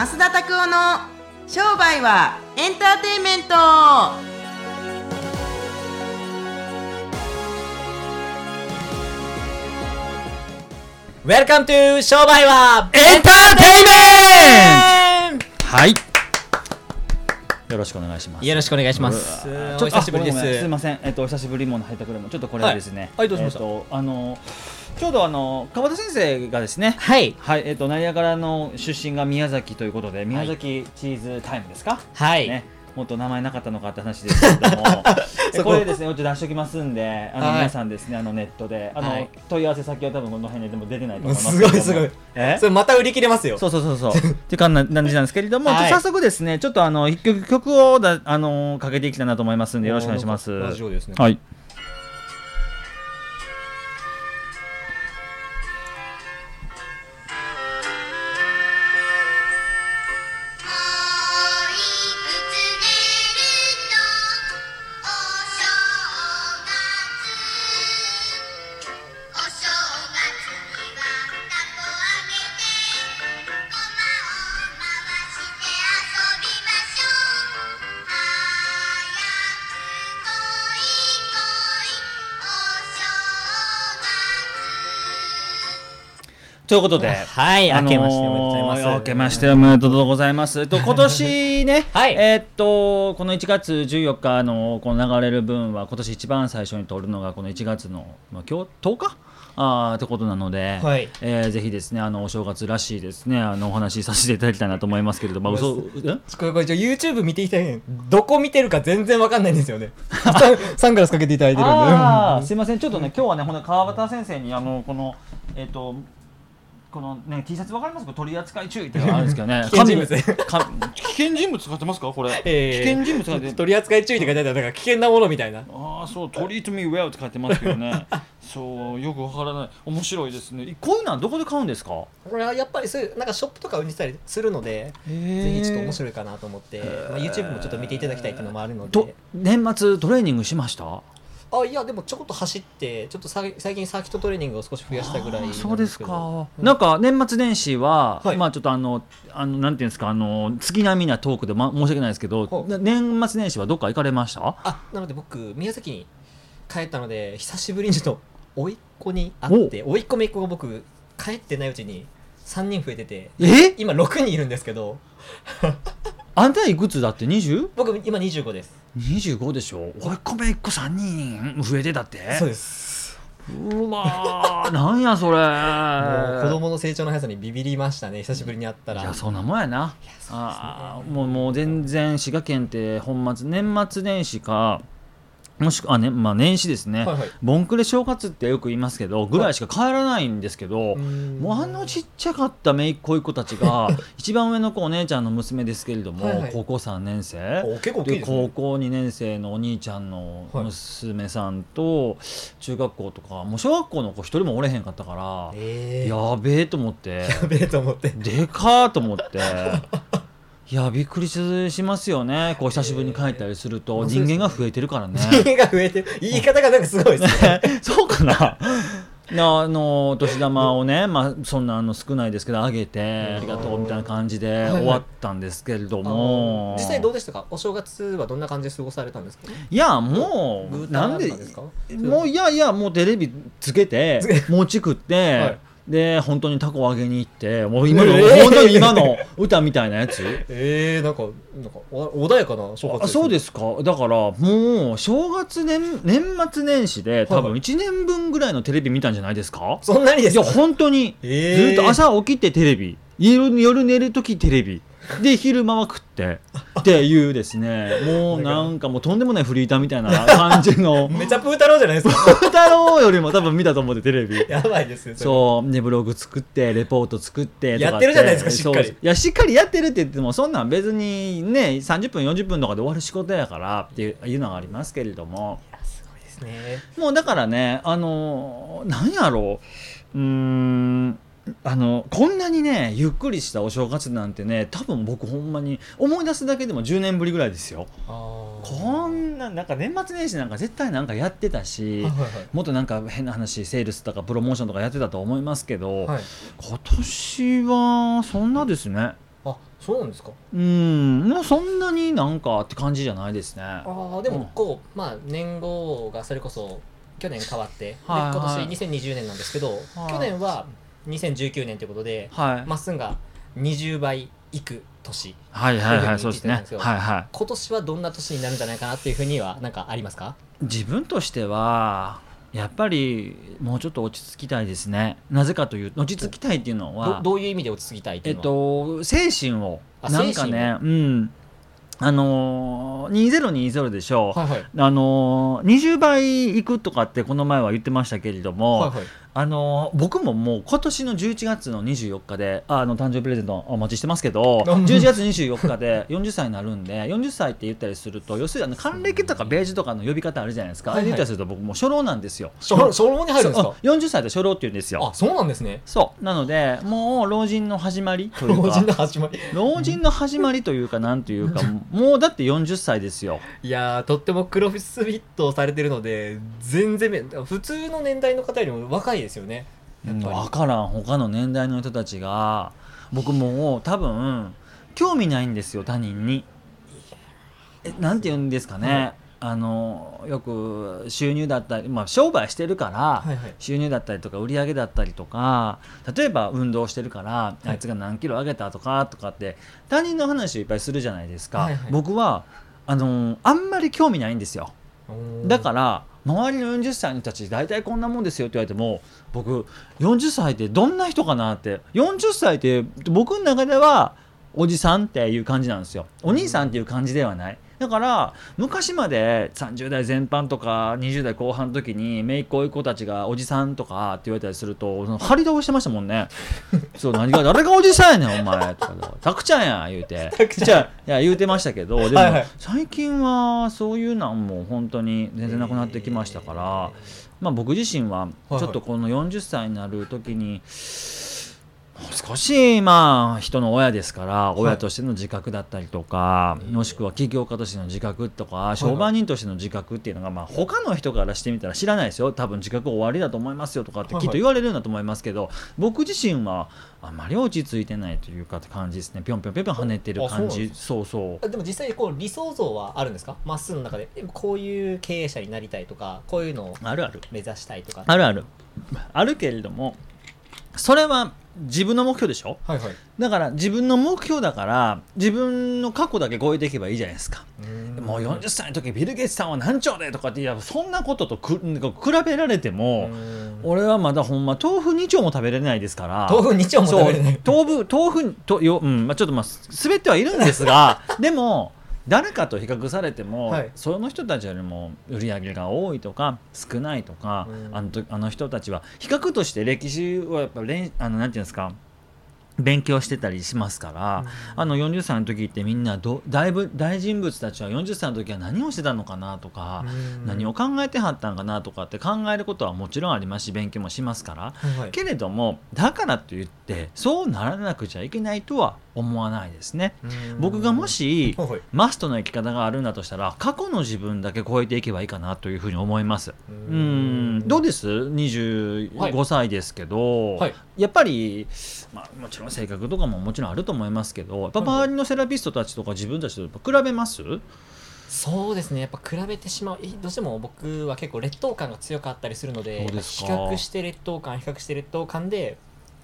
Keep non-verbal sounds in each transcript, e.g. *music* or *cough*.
増田拓夫の商売はエンターテインメント。 Welcome to 商売はエンターテイメント。はい。よろしくお願いします。よろしくお願いします。おと久しぶりです。いすません。えっとお久しぶりもの入ったくれも。ちょっとこれはですね。はいはいどうしました？えっとあのちょうどあの川田先生がですねはい。はいえっと成屋からの出身が宮崎ということで宮崎チーズタイムですか？はい、ね。もっと名前なかったのかって話ですけれども。*laughs* こ。これですね、うち出しておきますんで、あのはい。皆さんですね、あのネットで、あの、はい。問い合わせ先は多分この辺ででも出てないと思いますす。ごいすごいえ？それまた売り切れますよ。そうそうそうそう。っていう感じなんですけれども、はい。早速ですね、ちょっとあの一曲曲をだあのかけていきたいなと思いますんで、よろしくお願いします。ラジオですね。はい。ということで、はいあのー明けましておめでとうございます。明けましておめでとうございます。えっと *laughs* 今年ね、*laughs* はい。えーっとこの1月14日のこの流れる分は今年一番最初に撮るのがこの1月のまあ今日10日？あーってことなので、はい。えーぜひですねあのお正月らしいですねあのお話しさせていただきたいなと思いますけれども、*laughs* まあ、嘘え？これこれ YouTube 見ていただいてどこ見てるか全然わかんないんですよね。サングラスかけていただいてるんで。すいません。ちょっとね今日はねほんと川端先生にあのこのえっ、とこのね T シャツわかりますか？取り扱い注意っていうのがあるんですけどね。危険人物。危険人物使ってますか？これ、えー危険人物使って。取り扱い注意って書いてあった。らだから危険なものみたいな。ああそう「トリートミーウェル」って書いてますけどね。*laughs* そうよくわからない。面白いですね。こういうのはどこで買うんですか？これはやっぱりそういうなんかショップとか売りたりするのでぜひちょっと面白いかなと思って、まあ、YouTube もちょっと見ていただきたいっていうのもあるのとで年末トレーニングしました？あいやでもちょこっと走ってちょっとさ最近サーキットトレーニングを少し増やしたぐらいそうですか、うん。なんか年末年始は、はい。まあちょっとあのあのなんていうんですかあの月並みなトークで、ま、申し訳ないですけど、年末年始はどっか行かれました？あなので僕宮崎に帰ったので久しぶりにちょっと甥っ子に会って甥っ子姪っ子が僕帰ってないうちに3人増えててえ？今6人いるんですけど。*laughs* あんたいくつだって？20? 僕今25です25でしょ？おいっ子めいっ子3人増えてたって？そうです。うわーなんやそれ。*laughs* もう子供の成長の速さにビビりましたね久しぶりに会ったら。いやそんなもんやな。ね。あーもうもう全然滋賀県って本末年末年始かもしくは、ねまあ、年始ですね、はいはい。ボンクレ正月ってよく言いますけどぐらいしか帰らないんですけど、ん。もうあのちっちゃかった姪っ子い子たちが *laughs* 一番上の子お姉ちゃんの娘ですけれども、はいはい。高校3年生。ね。高校2年生のお兄ちゃんの娘さんと中学校とかもう小学校の子一人もおれへんかったから、えー、やべえと思って。*laughs* やべえと思って。でかーと思って *laughs* いやびっくりしますよね。こう久しぶりに帰ったりするとえー人間が増えてるからね。*laughs* 人間が増えてる。言い方がなんかすごいですね。*laughs* そうかな。*laughs* なあのお年玉をね、まあ、そんなあの少ないですけどあげてありがとうみたいな感じではい終わったんですけれども、実際どうでしたか？お正月はどんな感じで過ごされたんですか？いやもうなんでもういやいやもうテレビつけて。餅食って、はいで本当にタコを揚げに行ってもう今の、えー。本当に今の歌みたいなやつ？えー、なんかなんかお穏やかな正月あそうですすか。だからもう正月年年末年始で多分はい。はい1年分ぐらいのテレビ見たんじゃないですか、そんなにでいやすか本当に、えー。ずっと朝起きてテレビ。夜夜寝る時テレビで昼間は食ってっていうですね。もうなんかもうとんでもないフリーターみたいな感じの。*laughs* めちゃプー太郎じゃないですか。太郎よりも多分見たと思ってテレビ。やばいですねそうでブログ作ってレポート作ってやってるじゃないですかしっかり。いやしっかりやってるって言ってもそんなん別にね30分40分とかで終わる仕事やからっていうのがありますけれども。すごいですね。もうだからねあのなんやろう。うーんあのこんなにねゆっくりしたお正月なんてね多分僕ほんまに思い出すだけでも10年ぶりぐらいですよ。あこんななんか年末年始なんか絶対なんかやってたし、はいはいはい。もっとなんか変な話セールスとかプロモーションとかやってたと思いますけど、はい。今年はそんなですね。あそうなんですか？うんもうそんなになんかって感じじゃないですね。ああでうん。もこう、まあ年号がそれこそ去年変わって、はいはい。年2020年なんですけど、はい。去年は2019年ということで、はい、まっすんが20倍いく年はいはいはいそそううですね。はいはい。今年はどんな年になるんじゃないかなっていうふうには何かありますか？自分としてはやっぱりもうちょっと落ち着きたいですね。なぜかという落ち着きたいっていうのどはどういう意味で落ち着きたいってえっいうのは、と精神を。あなんかねうん。あのー、2020でしょう、はいはい。あのー、20倍いくとかってこの前は言ってましたけれども、はいはいあのー僕ももう今年の11月の24日でああの誕生日プレゼントお待ちしてますけどうん。11月24日で40歳になるんで40歳って言ったりすると要するにあの還暦とかベージュとかの呼び方あるじゃないですか、はいはい。言ったりすると僕もう初老なんですよ。初老初老に入るんですか？そううん40歳で初老って言うんですよ。あそうなんですね。そう。なのでもう老人の始まりというか老人の始まり。老人の始まりというかなんというか *laughs* もうだって40歳ですよ。いやーとってもクロスフィットをされてるので全然め普通の年代の方よりも若いですよね。やっぱり。分からん他の年代の人たちが。僕もう多分興味ないんですよ他人に。えなんて言うんですかね、はい。あのよく収入だったり、まあ、商売してるから、はいはい。収入だったりとか売り上げだったりとか例えば運動してるから、い。あいつが何キロ上げたとかとかって他人の話をいっぱいするじゃないですか、はいはい。僕はあのあんまり興味ないんですよ。だから周りの40歳の人たち大体こんなもんですよって言われても僕40歳ってどんな人かなって。40歳って僕の中ではおじさんっていう感じなんですよ。お兄さんっていう感じではない。だから昔まで30代前半とか20代後半の時に姪っ子甥っ子たちがおじさんとかって言われたりするとその張り倒してましたもんね。*laughs* そう何が誰がおじさんやねんお前。とかたくちゃんや言うて。じゃあいや言うてましたけどでも、はいはい。最近はそういうなんも本当に全然なくなってきましたから、まあ、僕自身ははいちょっとこの40歳になる時にもう少しまあ人の親ですから親としての自覚だったりとか、もしくは起業家としての自覚とか商売人としての自覚っていうのがまあ他の人からしてみたら知らないですよ。多分自覚終わりだと思いますよとかってきっと言われるんだと思いますけど僕自身はあまり落ち着いてないというかって感じですね。ぴょんぴょんぴょんぴょん跳ねてる感じ。そうそうあでも実際こう理想像はあるんですか？まっすぐの中で。えこういう経営者になりたいとかこういうのをあるある。目指したいとかあるある。あるけれどもそれは自分の目標でしょ？はいはい。だから自分の目標だから自分の過去だけ超えていけばいいじゃないですか。もう40歳の時ビル・ゲイツさんは何兆でとかっていやそんなこととく比べられても俺はまだほんま豆腐2丁も食べれないですから。豆腐2丁も食べれない。豆腐豆腐とよ、うんまあ、ちょっとまあ滑ってはいるんですが *laughs* でも誰かと比較されても、はい。その人たちよりも売り上げが多いとか少ないとか、うん。あのとあの人たちは比較として歴史はやっぱ練あのなんていうんですか勉強してたりしますから、あの40歳の時ってみんなどだいぶ大人物たちは40歳の時は何をしてたのかなとか、何を考えてはったんかなとかって考えることはもちろんありますし勉強もしますから、はいはい。けれどもだからといってそうならなくちゃいけないとは思わないですね。僕がもしはい。はいマストの生き方があるんだとしたら過去の自分だけ超えていけばいいかなというふうに思います。ううん。んどうです？25歳ですけど、はい。やっぱり、まあ、もちろん性格とかももちろんあると思いますけどやっぱ周りのセラピストたちとか自分たちと比べます？そうですね。やっぱ比べてしまう。えどうしても僕は結構劣等感が強かったりするので比か。較して劣等感比較して劣等感で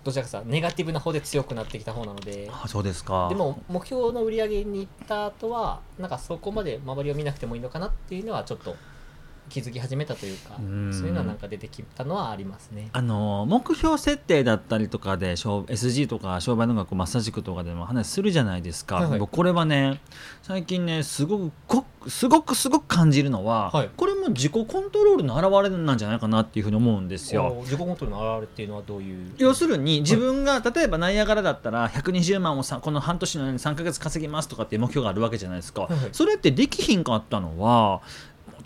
どちらかさネガティブな方で強くなってきた方なので。あそうですか。でも目標の売り上げに行った後はなんかそこまで周りを見なくてもいいのかなっていうのはちょっと気づき始めたというかうん。そういうのはなんか出てきたのはありますね。あの目標設定だったりとかで商 SG とか商売の学マッサージ塾とかでも話するじゃないですか、はいはい。僕これはね最近ねすごくこすごくすごく感じるのは、はい。これも自己コントロールの表れなんじゃないかなっていうふうに思うんですよ。お自己コントロールの表れっていうのはどういう？要するに自分が例えばナイアガラだったら120万をさこの半年の間に3ヶ月稼ぎますとかっていう目標があるわけじゃないですか、はいはい。それってできひんかったのはも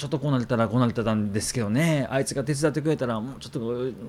ちょっとこうなれたらこうなれたんですけどね。あいつが手伝ってくれたらもうちょっ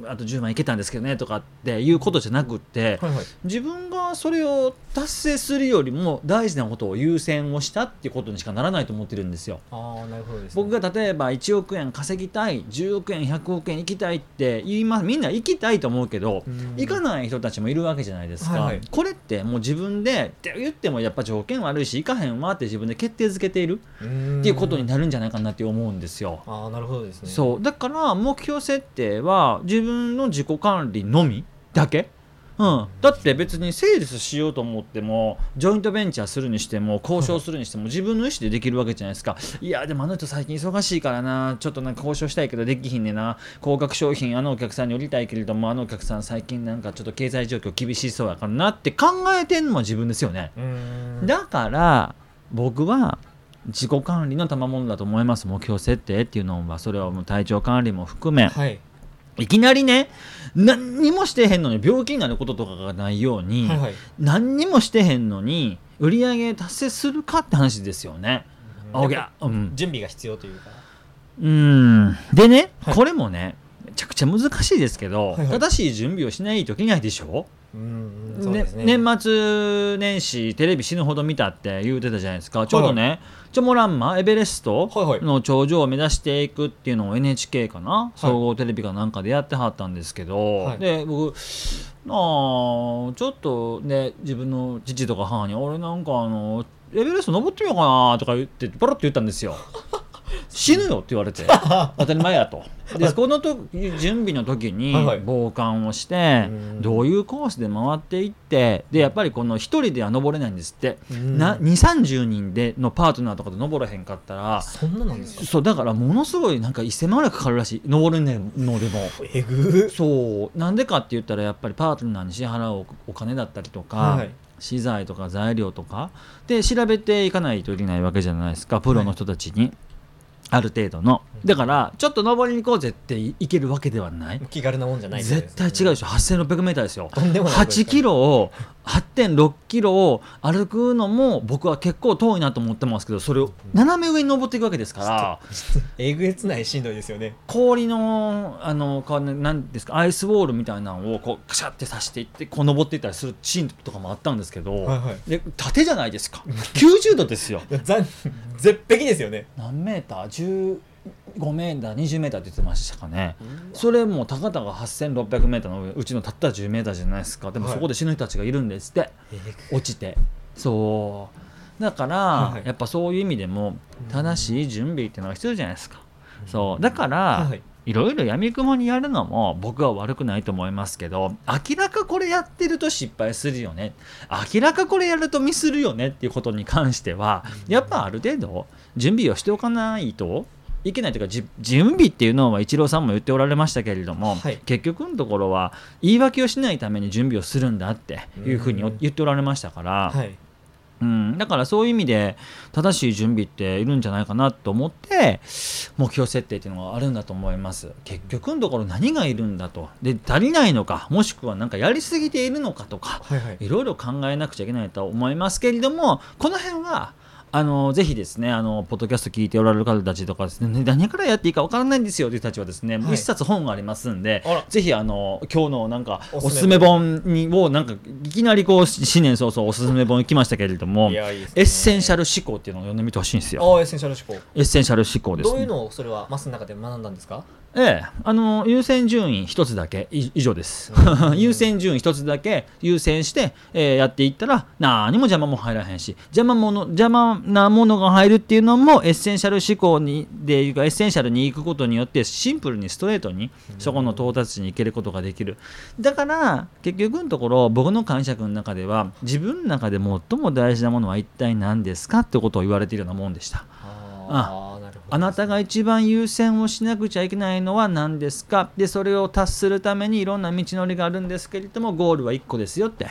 とあと10万いけたんですけどねとかっていうことじゃなくって、はいはい。自分がそれを達成するよりも大事なことを優先をしたっていうことにしかならないと思ってるんですよ。ああなるほどね、僕が例えば1億円稼ぎたい10億円100億円行きたいって言います。みんな行きたいと思うけどうん。行かない人たちもいるわけじゃないですか、はいはい。これってもう自分でって言ってもやっぱ条件悪いし行かへんわって自分で決定づけているってっていうことになるんじゃないかなって思うんですよ。ああなるほどですね。そう。だから目標設定は自分の自己管理のみだけ、うん、だって別にセールスしようと思ってもジョイントベンチャーするにしても交渉するにしても自分の意思でできるわけじゃないですか。いやでもあの人最近忙しいからな。ちょっとなんか交渉したいけどできひんねんな。高額商品あのお客さんに売りたいけれどもあのお客さん最近なんかちょっと経済状況厳しそうやからなって考えてんのも自分ですよね。だから僕は自己管理の賜物だと思います。目標設定っていうのはそれはもう体調管理も含め、はい。いきなりね何にもしてへんのに病気になることとかがないように、はいはい。何にもしてへんのに売り上げ達成するかって話ですよね。うん。ぱ準備が必要というか。うん。でね、はい。これもねめちゃくちゃ難しいですけど、はいはい。正しい準備をしないといけないでしょ、うん年末年始テレビ死ぬほど見たって言うてたじゃないですか。ちょうどね、チョモランマエベレストはいはい。の頂上を目指していくっていうのを NHK かな、総合テレビかなんかでやってはったんですけど、はい。で僕あーちょっとね自分の父とか母に俺なんかあのエベレスト登ってみようかなとか言ってパラッと言ったんですよ。死ぬよって言われて *laughs* 当たり前やと。でこのと準備の時にはいはい。傍観をしてうん。どういうコースで回っていってでやっぱりこの一人では登れないんですって。うん。な2 3 0人でのパートナーとかで登らへんかったらそんななんですか？そうだからものすごいなんか1000万ぐらいかかるらしい登るのでも。えぐ。そう。なんでかって言ったらやっぱりパートナーに支払うお金だったりとか、はい。資材とか材料とかで調べていかないといけないわけじゃないですかプロの人たちに、ある程度の。だからちょっと登りに行こうぜっていけるわけではない。気軽なもんじゃない絶対違うでしょ 8600m ですよとんでもない8キロを8.6キロを歩くのも僕は結構遠いなと思ってますけどそれを斜め上に登っていくわけですから *laughs* えぐえつないしんどいですよね。氷のあの何ですかアイスウォールみたいなのをこうカシャって刺していってこう登っていったりするシーンとかもあったんですけど、はいはい、で縦じゃないですか。90度ですよ。*laughs* 絶壁ですよね。何メーター？10 5m、20m って言ってましたかね、それも高田が 8600m のうちのたった 10m じゃないですか、でもそこで死ぬ人たちがいるんですって、はい、落ちて。そう。だから、はい、やっぱそういう意味でも正しい準備っていうのが必要じゃないですか。う、そう。だから、はいい。ろいろやみくもにやるのも僕は悪くないと思いますけど明らかこれやってると失敗するよね。明らかこれやるとミスるよねっていうことに関してはやっぱある程度準備をしておかないといけないというかじ準備っていうのはイチローさんも言っておられましたけれども、はい。結局のところは言い訳をしないために準備をするんだっていうふうにうん言っておられましたから、はい。うん、だからそういう意味で正しい準備っているんじゃないかなと思って目標設定っていうのがあるんだと思います。結局のところ何がいるんだと。で足りないのかもしくは何かやりすぎているのかとかはいはい。いろいろ考えなくちゃいけないと思いますけれどもこの辺はあのぜひですねあのポッドキャスト聞いておられる方たちとかですねね何からやっていいかわからないんですよという人たちはですね、はい。一冊本がありますんでぜひあの今日のなんかおおすすめめ本にをなんかいきなりこう新年早々おすすめ本行きましたけれどもね。エッセンシャル思考っていうのを読んでみてほしいんですよ。エッセンシャル思考。エッセンシャル思考です、ね。どういうのをそれはマスの中で学んだんですか？ええ、あの優先順位一つだけい以上です。優先順位一つだけ *laughs* 優先して、えーやっていったら何も邪魔も入らへんし邪魔もの邪魔なものが入るっていうのもエッセンシャル思考にでいうかエッセンシャルに行くことによってシンプルにストレートにそこの到達地に行けることができる。だから結局のところ僕の解釈の中では自分の中で最も大事なものは一体何ですかってことを言われているようなもんでした。あああなたが一番優先をしなくちゃいけないのは何ですか？でそれを達するためにいろんな道のりがあるんですけれどもゴールは1個ですよって。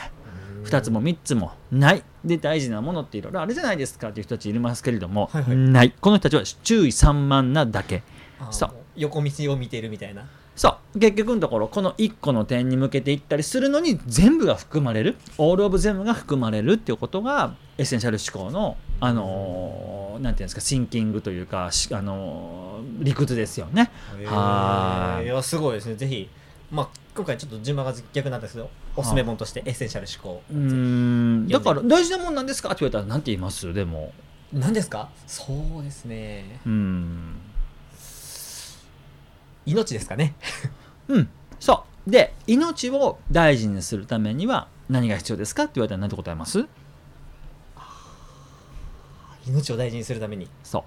2つも3つもない。で大事なものっていろいろあるじゃないですかっていう人たちいますけれども、はいはい。ない。この人たちは注意散漫なだけ。そう。横道を見てるみたいな。そう。結局のところこの1個の点に向けていったりするのに全部が含まれる。 all of 全部が含まれるっていうことがエッセンシャル思考の、あのーなんていうんですか thinking というか、しあのー理屈ですよね。はー。い。いやすごいですね。ぜひまあ今回ちょっと順番が逆なんですけどおすすめ本としてエッセンシャル思考うーん。だから大事なもんなんですか？って言われたら何て言います？でも。何ですか？そうですね。うーん。命ですかね。うん。そう。で命を大事にするためには何が必要ですか？って言われたら何て答えます？命を大事にするために。そう。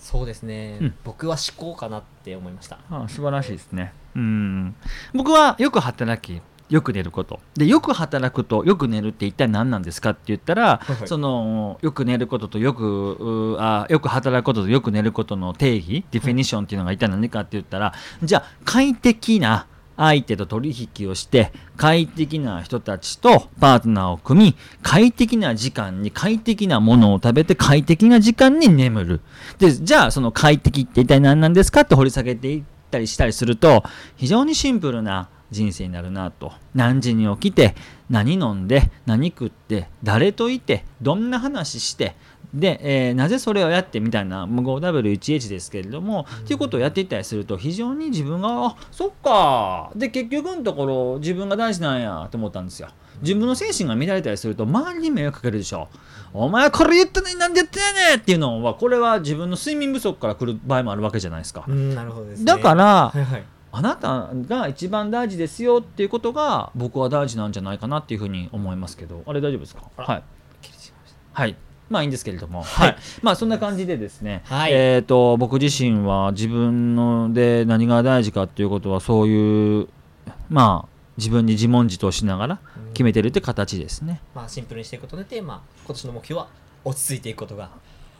そうですね、うん。僕は思考かなって思いました。ああ素晴らしいですね。うん。僕はよく働きよく寝ること。でよく働くとよく寝るって一体何なんですかって言ったら、はいはい。そのよく寝ることとよくうあよく働くこととよく寝ることの定義ディフィニッションっていうのが一体何かって言ったら、じゃあ快適な相手と取引をして快適な人たちとパートナーを組み快適な時間に快適なものを食べて快適な時間に眠る。でじゃあその快適って一体何なんですかって掘り下げていったりしたりすると非常にシンプルな人生になるなと。何時に起きて何飲んで何食って誰といてどんな話してで、えーなぜそれをやってみたいなもう 5W1H ですけれども、っていうことをやっていったりすると非常に自分があそっか。で結局のところ自分が大事なんやと思ったんですよ。自分の精神が乱れたりすると周りに迷惑かけるでしょ。お前これ言ったのになんでやってんねんっていうのはこれは自分の睡眠不足から来る場合もあるわけじゃないですか、うんなるほどですね。だから、はいはい。あなたが一番大事ですよっていうことが僕は大事なんじゃないかなっていうふうに思いますけどあれ大丈夫ですか？はい。はいまあいいんですけれども、はい。まあそんな感じでですね、はい。えっ、と僕自身は自分ので何が大事かっていうことはそういうまあ自分に自問自答しながらた決めてるって形ですね。まあシンプルにしていくことによってまあ今年の目標は落ち着いていくことが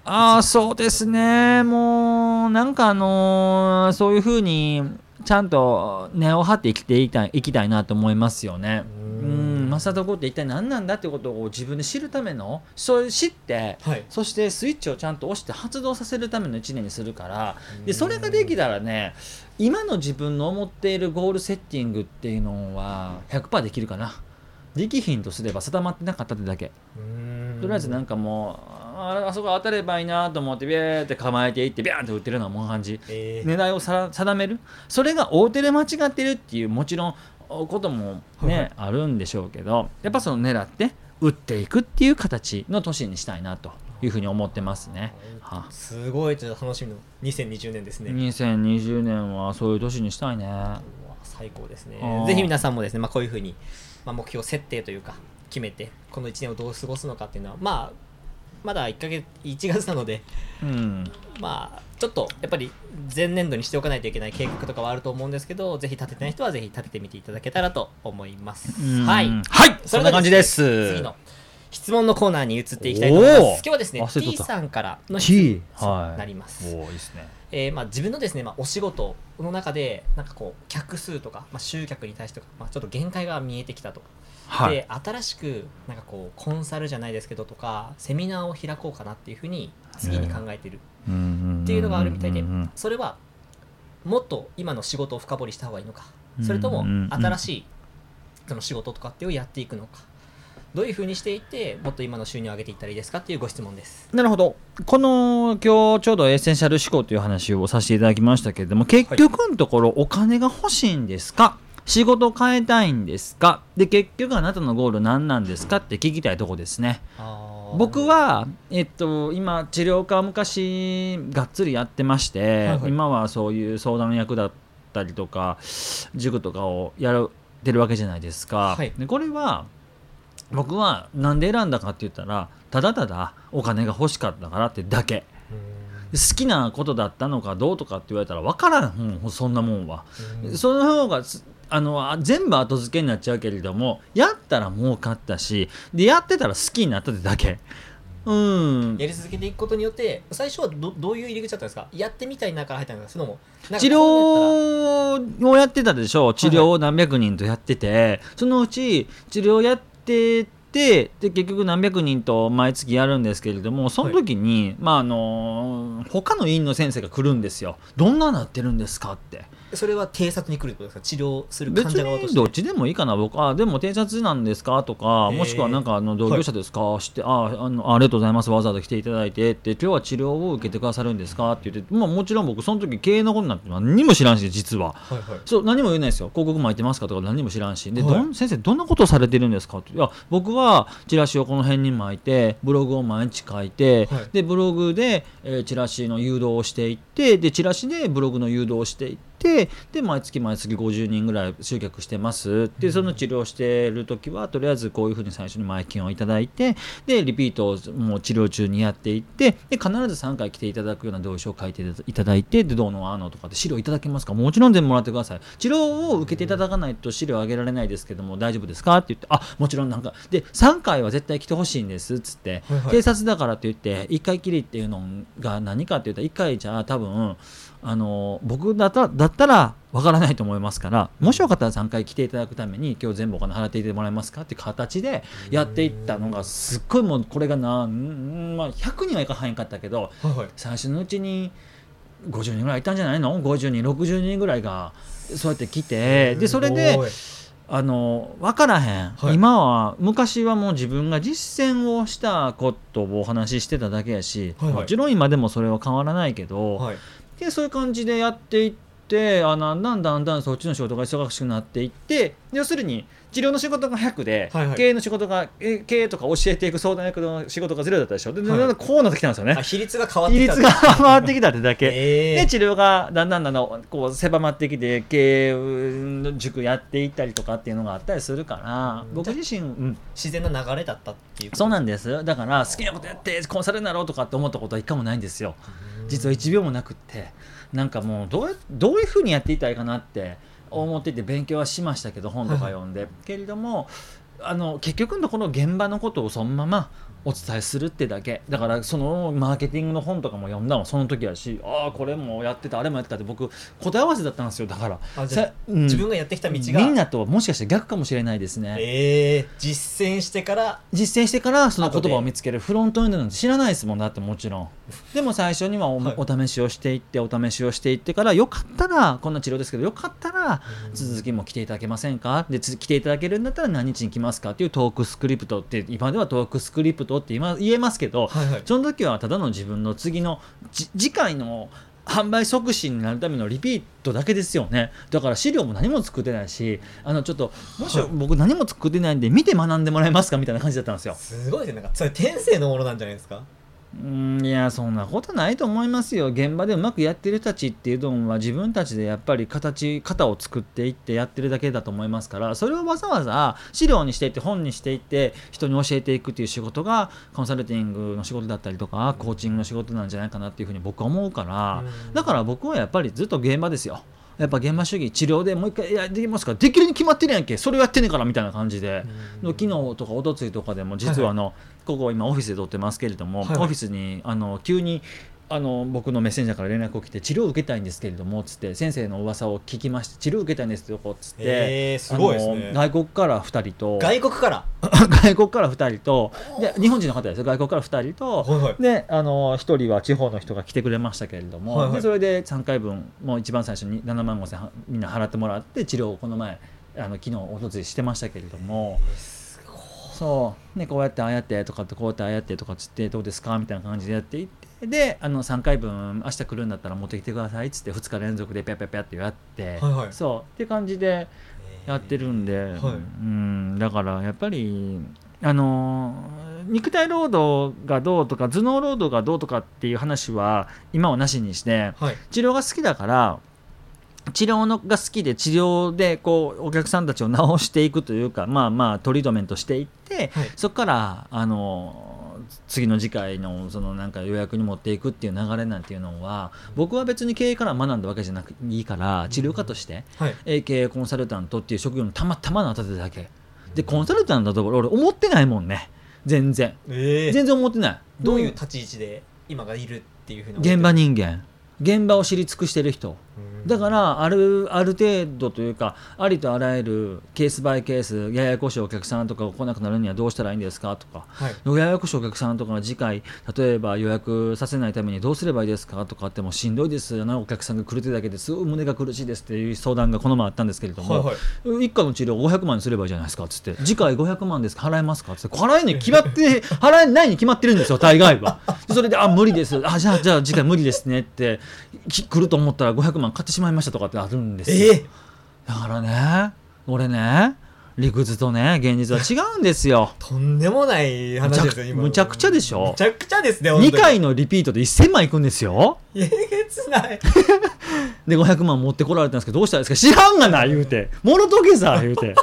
ああそうですね。もうなんかあのーそういうふうにちゃんと根を張って生きていきたいいきたいなと思いますよね。ううん。ん、マサトコって一体何なんだってことを自分で知るためのそれ知ってはい。そしてスイッチをちゃんと押して発動させるための1年にするからでそれができたらね今の自分の思っているゴールセッティングっていうのは100%できるかな。できひんとすれば定まってなかったってだけ。とりあえずなんかもうああそこ当たればいいなと思ってビャーって構えていってビャーンって打ってるようなもん感じえー。狙いをさ定める。それが大手で間違ってるっていうもちろんこともね、はいはい。あるんでしょうけどやっぱその狙って打っていくっていう形の年にしたいなというふうに思ってますね。はあ。すごいちょっと楽しみの2020年ですね。2020年はそういう年にしたいね。最高ですね。ぜひ皆さんもですね、まあ、こういうふうに、まあ、目標設定というか決めてこの1年をどう過ごすのかっていうのはまあまだ1ヶ月1月なのでうん、まあちょっとやっぱり前年度にしておかないといけない計画とかはあると思うんですけどぜひ立ててない人はぜひ立ててみていただけたらと思います。うん。はい。はい、そんな感じです。次の質問のコーナーに移っていきたいと思います。今日はですね T さんからの質問はいになります、おーいいですね。えーまあ、自分のですね、まあ、お仕事の中でなんかこう客数とか、まあ、集客に対してとか、まあ、ちょっと限界が見えてきたと、はい。で新しくなんかこうコンサルじゃないですけどとかセミナーを開こうかなっていうふうに次に考えてるっていうのがあるみたいでそれはもっと今の仕事を深掘りした方がいいのかそれとも新しいその仕事とかってをやっていくのかどういうふうにしていってもっと今の収入を上げていったらいいですかっていうご質問です。なるほど。この今日ちょうどエッセンシャル思考という話をさせていただきましたけれども、結局のところお金が欲しいんですか？仕事を変えたいんですか？で、結局あなたのゴール何なんですかって聞きたいとこですね。僕は、えっと、今治療科を昔がっつりやってまして、はいはい。今はそういう相談役だったりとか塾とかをやってるわけじゃないですか、はい。でこれは僕はなんで選んだかって言ったらただただお金が欲しかったからってだけ。好きなことだったのかどうとかって言われたら分からん、うんそんなもんは、その方がつあのあ全部後付けになっちゃうけれどもやったら儲かったしでやってたら好きになったってだけ。うん。やり続けていくことによって最初はどどういう入り口だったんですか？やってみたいなから入ったんですも治療をやってたでしょ？治療を何百人とやってて、そのうち治療やってで結局何百人と毎月やるんですけれどもその時に、まああの他の院の先生が来るんですよ。どんななってるんですかってそれは偵察に来るってことですか？治療する患別者側として。にどっちでもいいかな。僕あでも偵察なんですか？とかもしくはなんかあの同業者ですか、してああのありがとうございます。わざわざ来ていただいて。って今日は治療を受けてくださるんですか？って言って、まあ、もちろん僕その時経営のことなんて何にも知らんし実は。はいはい。そう何も言えないですよ。広告巻いてますかとか何も知らんし。で、はい。先生どんなことをされてるんですか？って。いや僕はチラシをこの辺に巻いてブログを毎日書いて、はい。でブログで、えーチラシの誘導をしていってでチラシでブログの誘導をしていってで毎月毎月50人ぐらい集客してます。でその治療してる時はとりあえずこういうふうに最初に前金をいただいてでリピートをもう治療中にやっていってで必ず3回来ていただくような同意書を書いていただいてでどうのああのとかって資料いただけますか？もちろん全部もらってください。治療を受けていただかないと資料あげられないですけども大丈夫ですか？って言ってあもちろんなんかで3回は絶対来てほしいんですっつって、はいはい。警察だからって言って1回きりっていうのが何かって言ったら1回じゃ多分あの僕だったらだったらわからないと思いますからもしよかったら3回来ていただくために今日全部お金払っていてもらえますかって形でやっていったのがすっごいもうこれがな、んまあ、100人はいかへんかったけどはいはい。最初のうちに50人ぐらいいたんじゃないの？50人60人ぐらいがそうやって来てでそれで。あの分からへん、はい。今は昔はもう自分が実践をしたことをお話ししてただけやし、はいはい。もちろん今でもそれは変わらないけど、はいでそういう感じでやっていってあだんだんだんだんそっちの仕事が忙しくなっていって要するに治療の仕事が100で、はいはい。経営の仕事がえ経営とか教えていく相談役の仕事が0だったでしょ。で、はい。だんだんこうなってきたんですよね。あ比率が変わってきた比率が変わってきたってだけ。えで治療がだんだんだんだんこう狭まってきて経営の塾やっていったりとかっていうのがあったりするからうん僕自身、うん、自然な流れだったっていうそうなんです。だから好きなことやってコンサルになろうとかって思ったことは一回もないんですよ実は1秒もなくってなんかもうどうやどういうふうにやっていったらいいかなって思ってて勉強はしましたけど本とか読んで、けれどもあの結局のところ現場のことをそのままお伝えするってだけ。だからそのマーケティングの本とかも読んだのその時やしああこれもやってたあれもやってたって僕答え合わせだったんですよだから。うん。自分がやってきた道が。みんなとはもしかして逆かもしれないですね、えー、実践してから。実践してからその言葉を見つける。フロントエンドなんて知らないですもんだってもちろん。でも最初にはお,、はい。お試しをしていってお試しをしていってからよかったらこんな治療ですけどよかったら続きも来ていただけませんか？でつ来ていただけるんだったら何日に来ますか？っていうトークスクリプトって今ではトークスクリプトって今言えますけど、はいはい。その時はただの自分の次のじ次回の販売促進になるためのリピートだけですよね。だから資料も何も作ってないしあのちょっともしはい。僕何も作ってないんで見て学んでもらえますか？みたいな感じだったんですよ。すごいですね。なんかそれ天性のものなんじゃないですか？うんいやそんなことないと思いますよ。現場でうまくやってる人たちっていうのは自分たちでやっぱり形型を作っていってやってるだけだと思いますから。それをわざわざ資料にしていって本にしていって人に教えていくっていう仕事がコンサルティングの仕事だったりとかコーチングの仕事なんじゃないかなっていうふうに僕は思うから。うん。だから僕はやっぱりずっと現場ですよ。やっぱ現場主義治療でもう一回いやできますか？できるに決まってるやんけ。それをやってんねんからみたいな感じで、の昨日とか一昨日とかでも実はあの、ここ今オフィスで撮ってますけれども、はいはいオフィスにあの急にあの僕のメッセンジャーから連絡を来て治療を受けたいんですけれどもつって先生の噂を聞きまして治療を受けたいんですよつって、えー、すごいですあねの外国から2人と外国から？*laughs* 外国から2人とで日本人の方ですよ外国から2人と、はいはい。であの1人は地方の人が来てくれましたけれども、はいはい。でそれで3回分もう一番最初に7万5千みんな払ってもらって治療をこの前あの昨日おとついしてましたけれども。そう、ね、こうやってああやってとかってこうやってああやってとかっつってどうですかみたいな感じでやっていってであの3回分明日来るんだったら持ってきてくださいっつって2日連続でピャピャピャってやって、はいはい。そう。って感じでやってるんで、はい。うん。だからやっぱりあの肉体労働がどうとか頭脳労働がどうとかっていう話は今はなしにしてはい。治療が好きだから治療のが好きで治療でこうお客さんたちを治していくというかまあまあトリートメントしていって、はい。そこからあの次の次回のそのなんか予約に持っていくっていう流れなんていうのは僕は別に経営から学んだわけじゃなくいいから治療家として、はい。えー経営コンサルタントっていう職業にたまたまなっただけ。でコンサルタントだと俺思ってないもんね。全然。えー、全然思ってない。どういう立ち位置で今がいるっていうふうに現場人間。現場を知り尽くしてる人だからあるある程度というかありとあらゆるケースバイケースややこしいお客さんとかが来なくなるにはどうしたらいいんですかとかはい。ややこしいお客さんとかが次回例えば予約させないためにどうすればいいですかとかってもうしんどいですよ。ねお客さんが来る手だけですごい胸が苦しいですっていう相談がこの前あったんですけれども、はいはい。一家の治療500万にすればいいじゃないですかっつって。次回500万です。か払えますか？っつって。払えに決まって払えないに決まってるんですよ大概は。でそれであ無理です。あじゃあじゃあ次回無理ですねってき来ると思ったら500万買ってしまいましたとかってあるんですよ、えだからね俺ね理屈とね現実は違うんですよ。*laughs* とんでもない話ですよ今むちゃくちゃでしょ。むちゃくちゃですね2回のリピートで1000万いくんですよ。えげつない。*laughs* で500万持ってこられたんですけどどうしたらいいですか？知らんがな言うて。もろとけさ言うて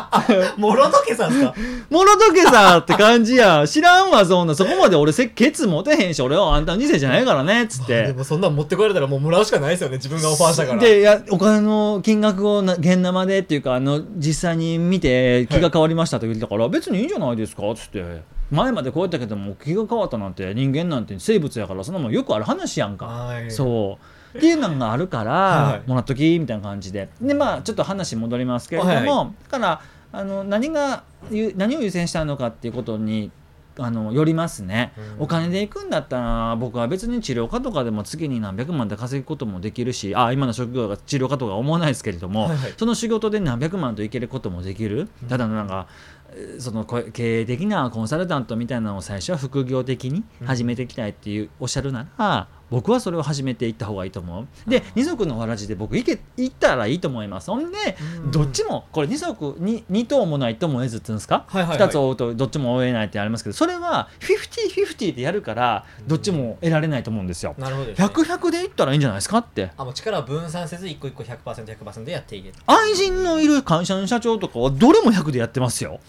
*laughs* もろとけさんですか？もろとけさって感じや知らんわそんな。そこまで俺せケツ持てへんし俺はあんたの2世じゃないからねっつっでてもそんなん持ってこられたらもうもらうしかないですよね自分がオファーしたから。でいやお金の金額をな現生でっていうかあの実際に見て気が変わりましたと言ってたから、別にいいんじゃないですかっつって。前までこうやったけども気が変わったなんて人間なんて生物やからそんなもんよくある話やんか、はい。そうっていうのがあるから、もらっときみたいな感じで。でまあちょっと話戻りますけれども、はいはだからあの何がゆ何を優先したのかっていうことにあのよりますね、うん。お金で行くんだったら僕は別に治療科とかでも月に何百万で稼ぐこともできるしあ今の職業が治療科とか思わないですけれども、はいはい。その仕事で何百万といけることもできる、ただのなんかえーそのこ経営的なコンサルタントみたいなのを最初は副業的に始めていきたいっていうおっしゃるなら、僕はそれを始めていった方がいいと思う。で二足のわらじで僕行け行ったらいいと思います。ほんでうん。どっちもこれ二足に二頭もないともえずっつうんですか、はいはいはい。2つ追うとどっちも追えないってありますけどそれは50-50でやるからどっちも得られないと思うんですよ。なるほどね。100-100でいったらいいんじゃないですかって。あもう力を分散せず一個一個 100%100% でやっていけ。る愛人のいる会社の社長とかはどれも100でやってますよ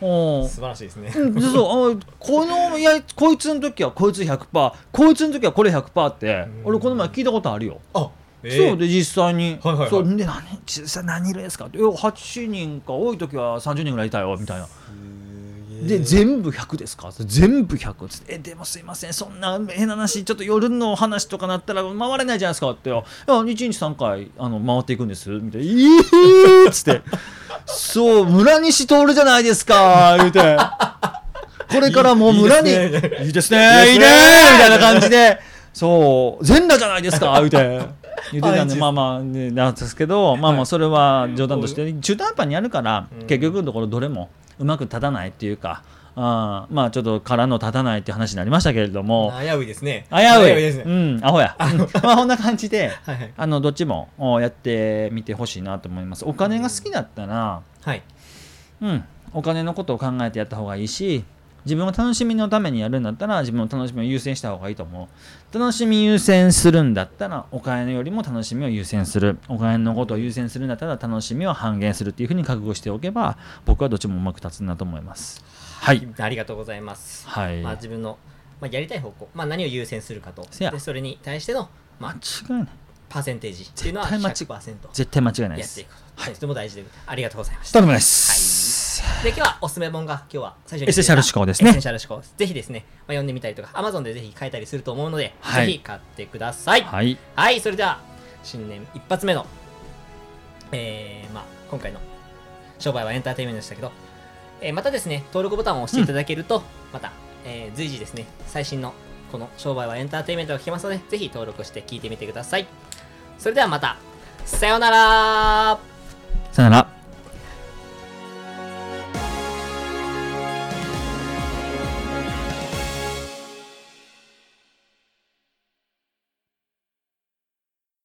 素晴らしいですね。うんそうあこのいやこいつの時はこいつ100%こいつの時はこれ100%ってうん。俺この前聞いたことあるよ、あえー。そう。で実際に、はいはいはい。そう。で何実際何人いるんですかって。いや8人か多い時は30人ぐらいいたよみたいな。で全部100ですか？全部100つってえでもすいません。そんな変な話ちょっと夜の話とかなったら回れないじゃないですかって。いや1日3回あの回っていくんです。みたいな「いい!」っつって「そう村西徹じゃないですか」言うて「これからもう村に。いいですね。いいねいいね」みたいな感じで「そう全裸じゃないですか」言うて。言ってたんで *laughs* あまあまあねなんですけどまあまあそれは冗談として。中途半端にやるからうん。結局のところどれもうまく立たないっていうかあーまあちょっとからの立たないって話になりましたけれども。危ういですね。危うい。ですね。うん。アホや。うん。*laughs* まあこんな感じではいはい。あのどっちもおやってみてほしいなと思います。お金が好きだったらはい。うん。お金のことを考えてやった方がいいし自分を楽しみのためにやるんだったら自分の楽しみを優先した方がいいと思う。楽しみ優先するんだったらお金よりも楽しみを優先する。お金のことを優先するんだったら楽しみを半減するっていうふうに覚悟しておけば僕はどっちもうまく立つなと思いますはい。ありがとうございます。はい。まあ自分のまあやりたい方向。まあ何を優先するかと。でそれに対してのま間あ違いない。パーセンテージ。っていうのは絶対間違100%絶対間違いないです。やっていくこと。とても大事でありがとうございました。とんでもないです。で今日はおすすめ本が今日は最初にエッセンシャル思考ですね。エッセンシャル思考です。ぜひですね、まあ、読んでみたりとか Amazon でぜひ買えたりすると思うので、はい。ぜひ買ってください。はい、はいそれでは新年一発目のえー、まあ今回の商売はエンターテインメントでしたけど、えーまたですね登録ボタンを押していただけると、また、えー随時ですね最新のこの商売はエンターテインメントが聞けますのでぜひ登録して聞いてみてください。それではまた。さようなら。さよなら。